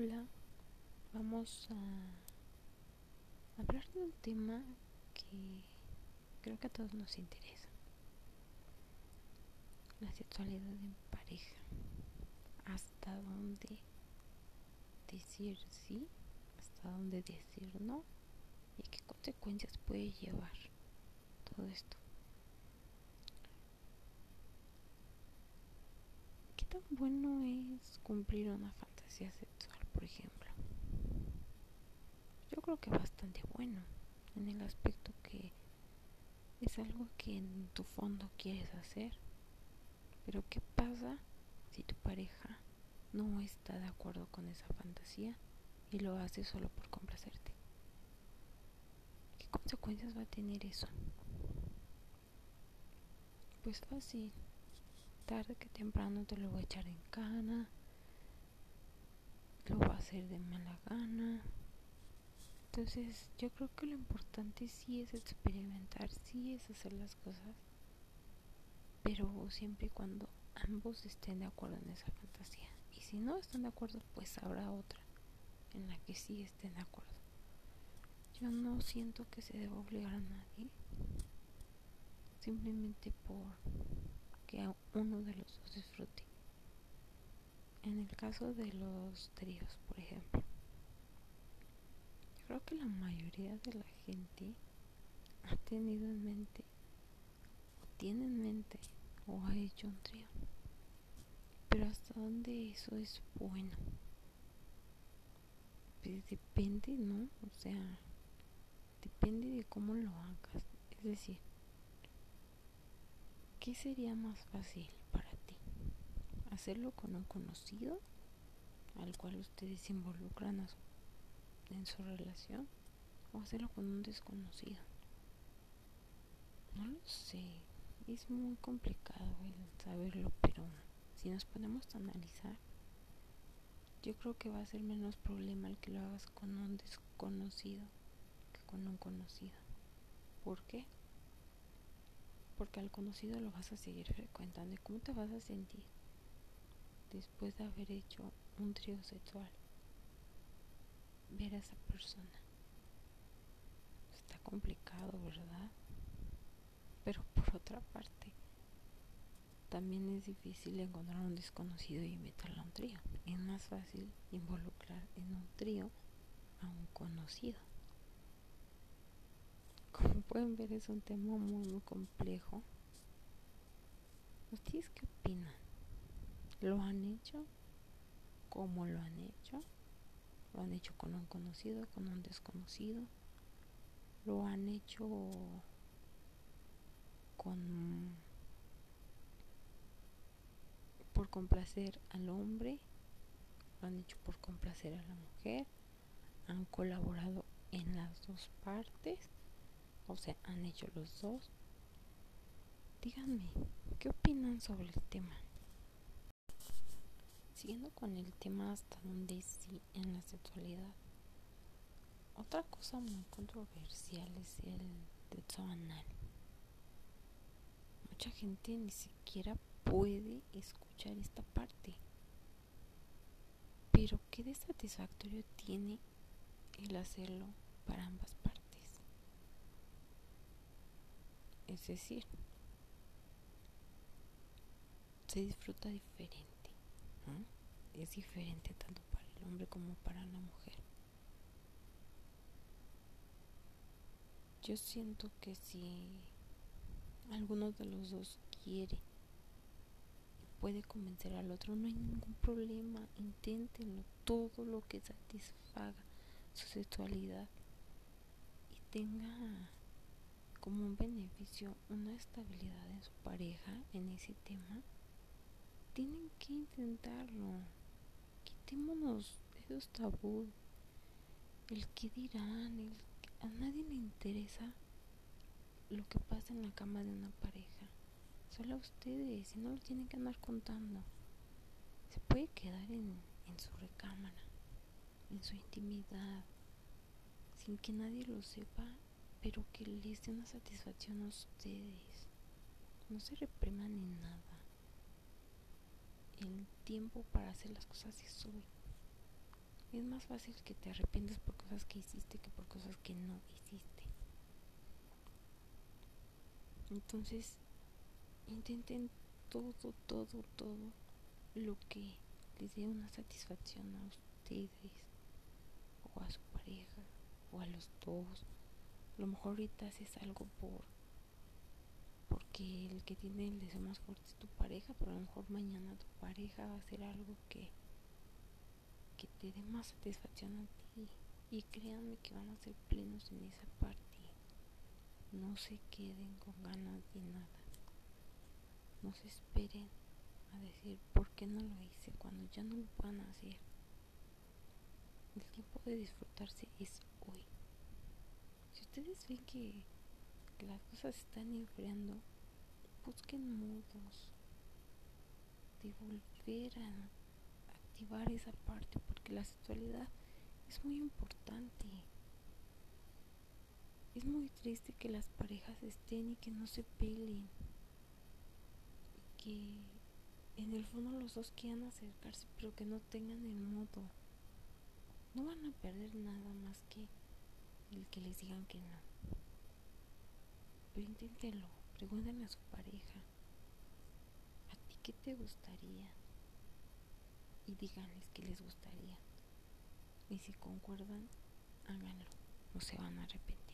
Hola, vamos a hablar de un tema que creo que a todos nos interesa. La sexualidad en pareja. Hasta dónde decir sí, hasta dónde decir no y qué consecuencias puede llevar todo esto. ¿Qué tan bueno es cumplir una fantasía sexual, por ejemplo? Yo creo que bastante bueno, en el aspecto que es algo que en tu fondo quieres hacer. Pero ¿qué pasa si tu pareja no está de acuerdo con esa fantasía y lo hace solo por complacerte? ¿Qué consecuencias va a tener eso? Pues fácil tarde que temprano te lo va a echar en cara, lo va a de mala gana. Entonces yo creo que lo importante sí es experimentar, sí es hacer las cosas, pero siempre y cuando ambos estén de acuerdo en esa fantasía. Y si no están de acuerdo, pues habrá otra en la que sí estén de acuerdo. Yo no siento que se deba obligar a nadie, simplemente por que uno de los dos disfrute. En el caso de los tríos, por ejemplo, yo creo que la mayoría de la gente ha tenido en mente, o tiene en mente, o ha hecho un trío. Pero hasta dónde eso es bueno. Pues depende, ¿no? O sea, depende de cómo lo hagas. Es decir, ¿qué sería más fácil para? ¿Hacerlo con un conocido al cual ustedes involucran en su relación? ¿O hacerlo con un desconocido? No lo sé, es muy complicado el saberlo, pero si nos ponemos a analizar, yo creo que va a ser menos problema el que lo hagas con un desconocido que con un conocido. ¿Por qué? porque al conocido lo vas a seguir frecuentando. ¿Y cómo te vas a sentir después de haber hecho un trío sexual? Ver a esa persona. Está complicado, ¿verdad? Pero por otra parte, también es difícil encontrar un desconocido y meterlo a un trío. Es más fácil involucrar en un trío a un conocido como pueden ver es un tema muy, muy complejo. ¿Ustedes qué opinan? ¿Lo han hecho? ¿Cómo lo han hecho? ¿Lo han hecho con un conocido, con un desconocido? ¿Lo han hecho con por complacer al hombre? ¿Lo han hecho por complacer a la mujer? ¿Han colaborado en las dos partes? o sea, han hecho los dos. Díganme, ¿qué opinan sobre el tema? Siguiendo con el tema hasta donde sí en la sexualidad. Otra cosa muy controversial es el sexo anal. Mucha gente ni siquiera puede escuchar esta parte. Pero qué de satisfactorio tiene el hacerlo para ambas partes. Es decir, se disfruta diferente. Es diferente tanto para el hombre como para la mujer. Yo siento que si alguno de los dos quiere puede convencer al otro, no hay ningún problema. Inténtenlo todo lo que satisfaga su sexualidad y tenga como un beneficio una estabilidad en su pareja en ese tema, tienen que intentarlo. Quitémonos esos tabú, el que dirán, a nadie le interesa lo que pasa en la cama de una pareja. Solo a ustedes, y no lo tienen que andar contando. Se puede quedar en, en su recámara, en su intimidad, sin que nadie lo sepa pero que les dé una satisfacción a ustedes. No se repriman ni nada. Tiempo para hacer las cosas es hoy. Es más fácil que te arrepientas por cosas que hiciste que por cosas que no hiciste. Entonces, intenten todo, todo, todo lo que les dé una satisfacción a ustedes o a su pareja o a los dos. A lo mejor ahorita haces algo por porque el que tiene el deseo más fuerte es tu pareja, pero a lo mejor mañana tu pareja va a hacer algo que que te dé más satisfacción a ti y créanme que van a ser plenos en esa parte. No se queden con ganas de nada. No se esperen a decir por qué no lo hice cuando ya no lo puedan hacer. El tiempo de disfrutarse es hoy. Si ustedes ven que, las cosas están enfriando, busquen modos de volver a activar esa parte porque la sexualidad es muy importante. Es muy triste que las parejas estén y que no se peleen. Que en el fondo los dos quieran acercarse, pero que no tengan el modo. No van a perder nada más que el que les digan que no. Pero inténtenlo, pregúntenle a su pareja. ¿A ti qué te gustaría? Y díganles qué les gustaría. Y si concuerdan, háganlo. No se van a arrepentir.